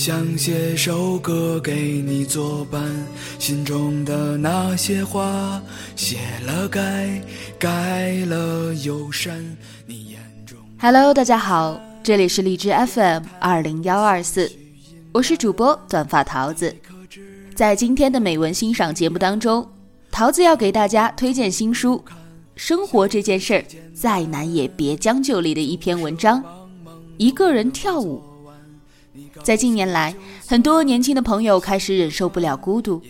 想写首歌给你作伴。心中的那些话，写了改，改了又删。你眼中。Hello，大家好，这里是荔枝 FM 二零幺二四，我是主播短发桃子。在今天的美文欣赏节目当中，桃子要给大家推荐新书《生活这件事儿再难也别将就》里的一篇文章。一个人跳舞，在近年来，很多年轻的朋友开始忍受不了孤独，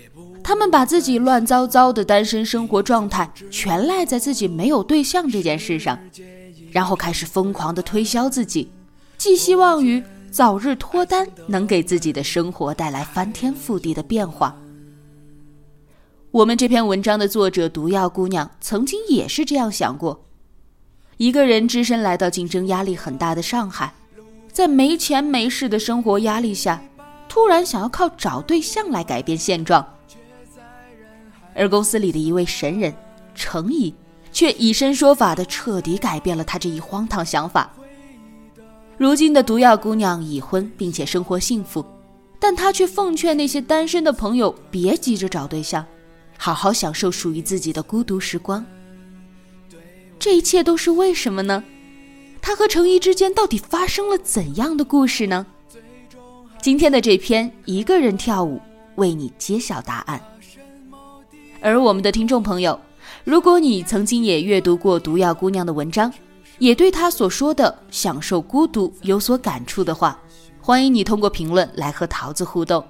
他们把自己乱糟糟的单身生活状态全赖在自己没有对象这件事上，然后开始疯狂的推销自己，寄希望于早日脱单能给自己的生活带来翻天覆地的变化。我们这篇文章的作者毒药姑娘曾经也是这样想过，一个人只身来到竞争压力很大的上海。在没钱没势的生活压力下，突然想要靠找对象来改变现状，而公司里的一位神人程乙，却以身说法的彻底改变了他这一荒唐想法。如今的毒药姑娘已婚并且生活幸福，但她却奉劝那些单身的朋友别急着找对象，好好享受属于自己的孤独时光。这一切都是为什么呢？他和程一之间到底发生了怎样的故事呢？今天的这篇《一个人跳舞》为你揭晓答案。而我们的听众朋友，如果你曾经也阅读过毒药姑娘的文章，也对她所说的享受孤独有所感触的话，欢迎你通过评论来和桃子互动。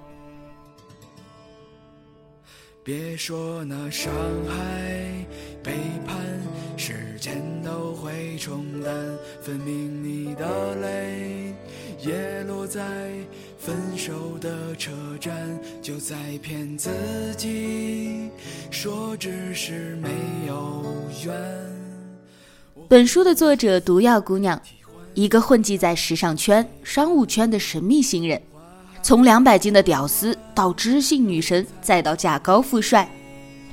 别说那伤害、背叛，是冲淡。分明你的泪也落在分手的车站，就在骗自己，说只是没有缘。本书的作者毒药姑娘，一个混迹在时尚圈、商务圈的神秘新人。从两百斤的屌丝到知性女神，再到嫁高富帅；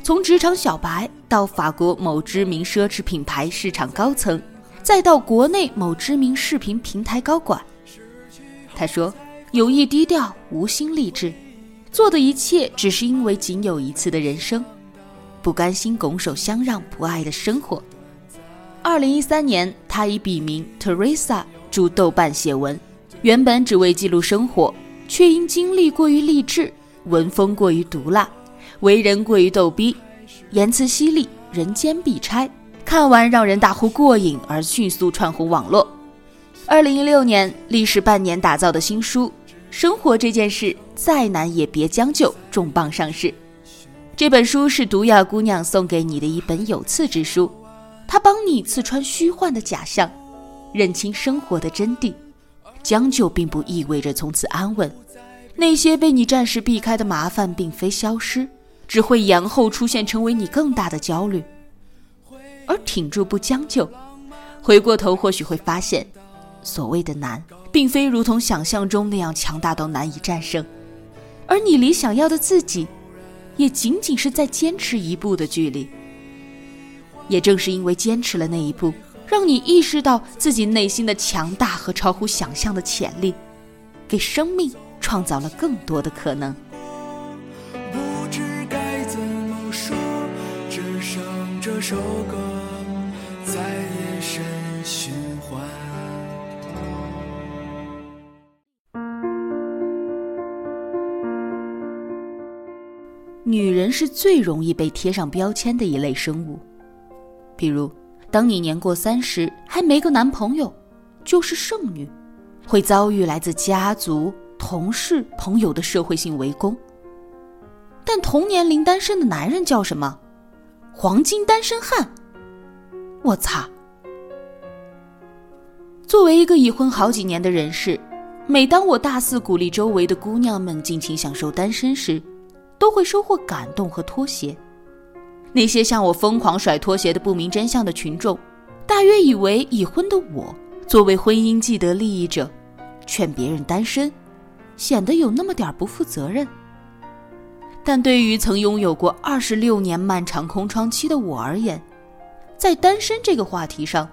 从职场小白到法国某知名奢侈品牌市场高层，再到国内某知名视频平台高管。他说：“有意低调，无心励志，做的一切只是因为仅有一次的人生，不甘心拱手相让不爱的生活。”二零一三年，他以笔名 Teresa 驻豆瓣写文，原本只为记录生活。却因经历过于励志，文风过于毒辣，为人过于逗逼，言辞犀利，人间必拆，看完让人大呼过瘾，而迅速窜红网络。二零一六年，历时半年打造的新书《生活这件事再难也别将就》重磅上市。这本书是毒药姑娘送给你的一本有刺之书，它帮你刺穿虚幻的假象，认清生活的真谛。将就并不意味着从此安稳，那些被你暂时避开的麻烦并非消失，只会延后出现，成为你更大的焦虑。而挺住不将就，回过头或许会发现，所谓的难，并非如同想象中那样强大到难以战胜，而你离想要的自己，也仅仅是在坚持一步的距离。也正是因为坚持了那一步。让你意识到自己内心的强大和超乎想象的潜力，给生命创造了更多的可能。不知该怎么说，只剩这首歌女人是最容易被贴上标签的一类生物，比如。当你年过三十还没个男朋友，就是剩女，会遭遇来自家族、同事、朋友的社会性围攻。但同年龄单身的男人叫什么？黄金单身汉。我擦！作为一个已婚好几年的人士，每当我大肆鼓励周围的姑娘们尽情享受单身时，都会收获感动和拖鞋。那些向我疯狂甩拖鞋的不明真相的群众，大约以为已婚的我作为婚姻既得利益者，劝别人单身，显得有那么点不负责任。但对于曾拥有过二十六年漫长空窗期的我而言，在单身这个话题上，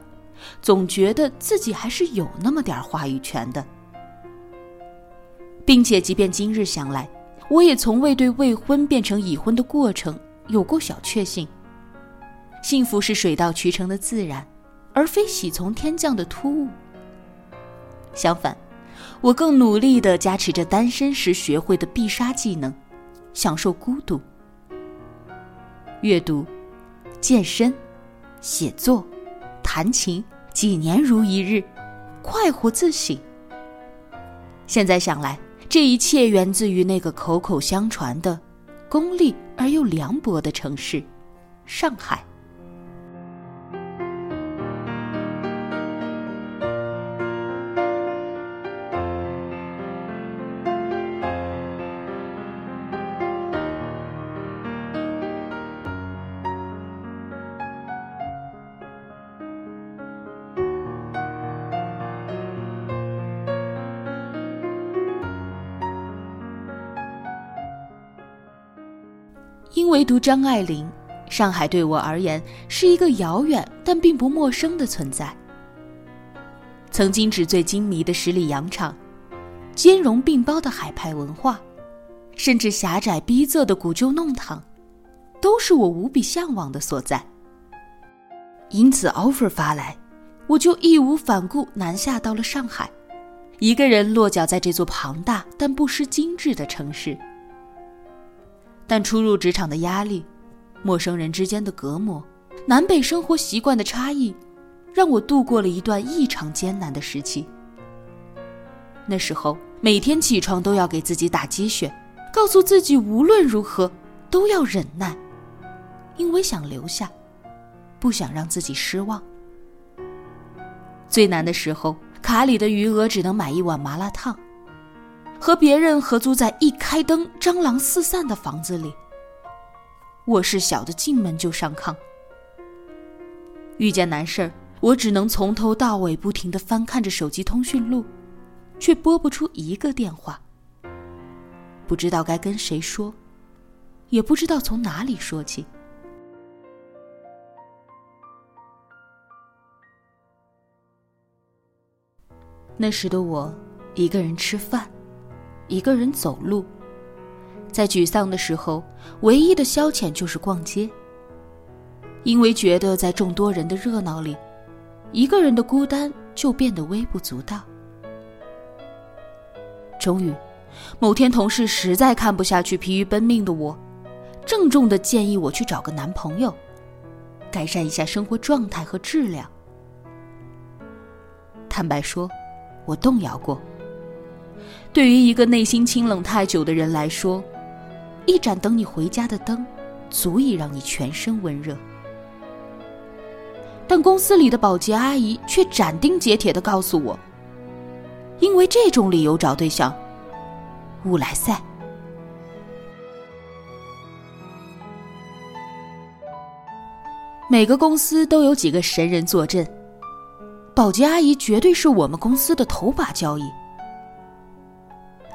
总觉得自己还是有那么点话语权的。并且，即便今日想来，我也从未对未婚变成已婚的过程有过小确幸。幸福是水到渠成的自然，而非喜从天降的突兀。相反，我更努力地加持着单身时学会的必杀技能，享受孤独。阅读、健身、写作、弹琴，几年如一日，快活自省。现在想来。这一切源自于那个口口相传的、功利而又凉薄的城市——上海。因为读张爱玲，上海对我而言是一个遥远但并不陌生的存在。曾经纸醉金迷的十里洋场，兼容并包的海派文化，甚至狭窄逼仄的古旧弄堂，都是我无比向往的所在。因此，offer 发来，我就义无反顾南下到了上海，一个人落脚在这座庞大但不失精致的城市。但初入职场的压力，陌生人之间的隔膜，南北生活习惯的差异，让我度过了一段异常艰难的时期。那时候每天起床都要给自己打鸡血，告诉自己无论如何都要忍耐，因为想留下，不想让自己失望。最难的时候，卡里的余额只能买一碗麻辣烫。和别人合租在一开灯蟑螂四散的房子里，卧室小的进门就上炕。遇见难事儿，我只能从头到尾不停的翻看着手机通讯录，却拨不出一个电话。不知道该跟谁说，也不知道从哪里说起。那时的我，一个人吃饭。一个人走路，在沮丧的时候，唯一的消遣就是逛街。因为觉得在众多人的热闹里，一个人的孤单就变得微不足道。终于，某天同事实在看不下去疲于奔命的我，郑重的建议我去找个男朋友，改善一下生活状态和质量。坦白说，我动摇过。对于一个内心清冷太久的人来说，一盏等你回家的灯，足以让你全身温热。但公司里的保洁阿姨却斩钉截铁的告诉我，因为这种理由找对象，勿来塞。每个公司都有几个神人坐镇，保洁阿姨绝对是我们公司的头把交椅。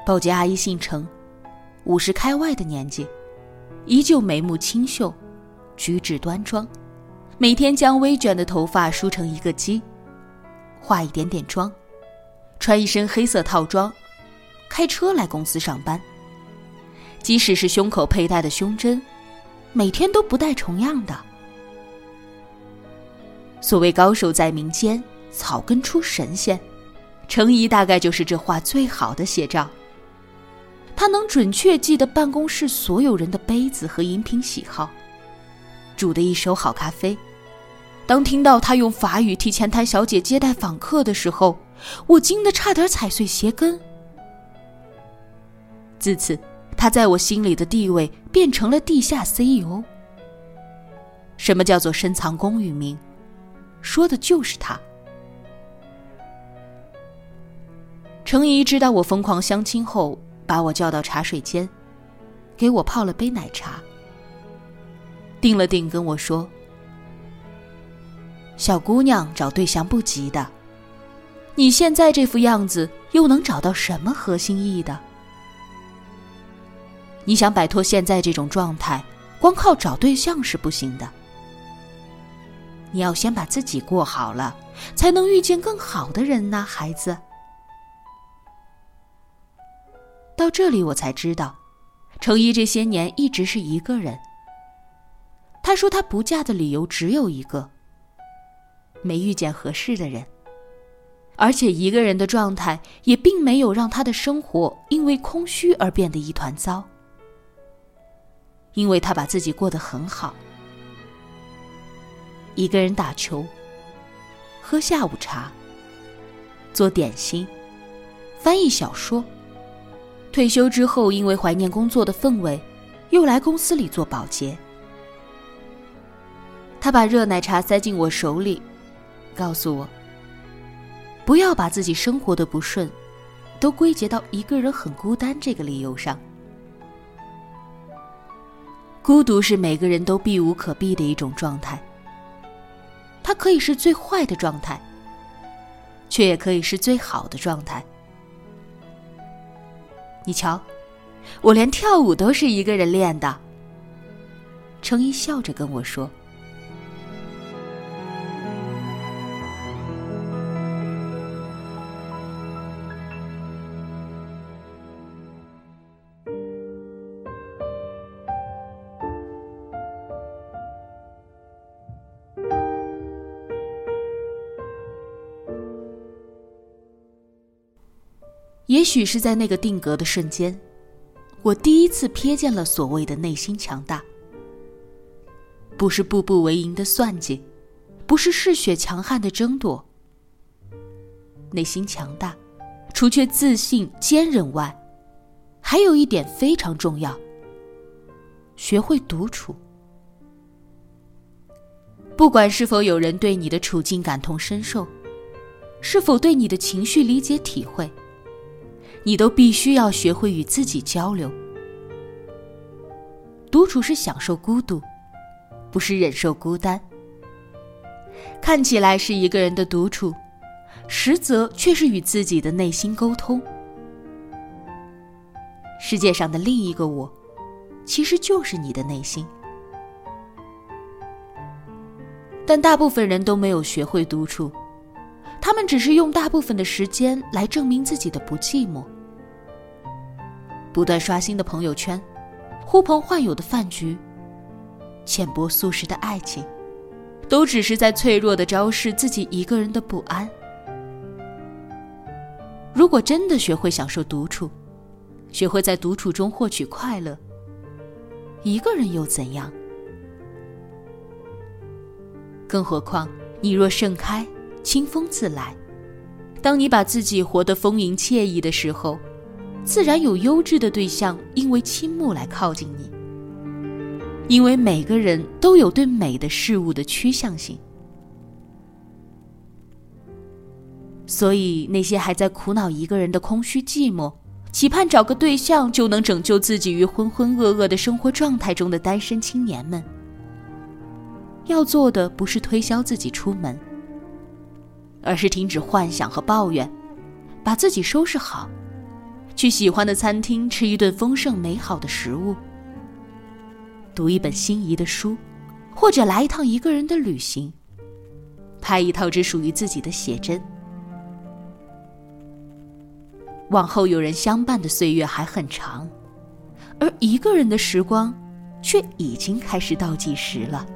保洁阿姨姓程，五十开外的年纪，依旧眉目清秀，举止端庄，每天将微卷的头发梳成一个髻，化一点点妆，穿一身黑色套装，开车来公司上班。即使是胸口佩戴的胸针，每天都不带重样的。所谓高手在民间，草根出神仙，程姨大概就是这话最好的写照。他能准确记得办公室所有人的杯子和饮品喜好，煮的一手好咖啡。当听到他用法语替前台小姐接待访客的时候，我惊得差点踩碎鞋跟。自此，他在我心里的地位变成了地下 CEO。什么叫做深藏功与名？说的就是他。程怡知道我疯狂相亲后，把我叫到茶水间，给我泡了杯奶茶，定了定，跟我说：“小姑娘找对象不急的，你现在这副样子，又能找到什么合心意的？你想摆脱现在这种状态，光靠找对象是不行的。你要先把自己过好了，才能遇见更好的人呐，孩子。”到这里，我才知道，程一这些年一直是一个人。他说他不嫁的理由只有一个：没遇见合适的人。而且一个人的状态也并没有让他的生活因为空虚而变得一团糟，因为他把自己过得很好。一个人打球，喝下午茶，做点心，翻译小说。退休之后，因为怀念工作的氛围，又来公司里做保洁。他把热奶茶塞进我手里，告诉我：“不要把自己生活的不顺，都归结到一个人很孤单这个理由上。孤独是每个人都避无可避的一种状态。它可以是最坏的状态，却也可以是最好的状态。”你瞧，我连跳舞都是一个人练的。程一笑着跟我说。也许是在那个定格的瞬间，我第一次瞥见了所谓的内心强大。不是步步为营的算计，不是嗜血强悍的争夺。内心强大，除却自信坚韧外，还有一点非常重要：学会独处。不管是否有人对你的处境感同身受，是否对你的情绪理解体会。你都必须要学会与自己交流。独处是享受孤独，不是忍受孤单。看起来是一个人的独处，实则却是与自己的内心沟通。世界上的另一个我，其实就是你的内心。但大部分人都没有学会独处。他们只是用大部分的时间来证明自己的不寂寞，不断刷新的朋友圈，呼朋唤友的饭局，浅薄素食的爱情，都只是在脆弱的昭示自己一个人的不安。如果真的学会享受独处，学会在独处中获取快乐，一个人又怎样？更何况，你若盛开。清风自来。当你把自己活得丰盈惬意的时候，自然有优质的对象因为倾慕来靠近你。因为每个人都有对美的事物的趋向性，所以那些还在苦恼一个人的空虚寂寞，期盼找个对象就能拯救自己于浑浑噩噩的生活状态中的单身青年们，要做的不是推销自己出门。而是停止幻想和抱怨，把自己收拾好，去喜欢的餐厅吃一顿丰盛美好的食物，读一本心仪的书，或者来一趟一个人的旅行，拍一套只属于自己的写真。往后有人相伴的岁月还很长，而一个人的时光却已经开始倒计时了。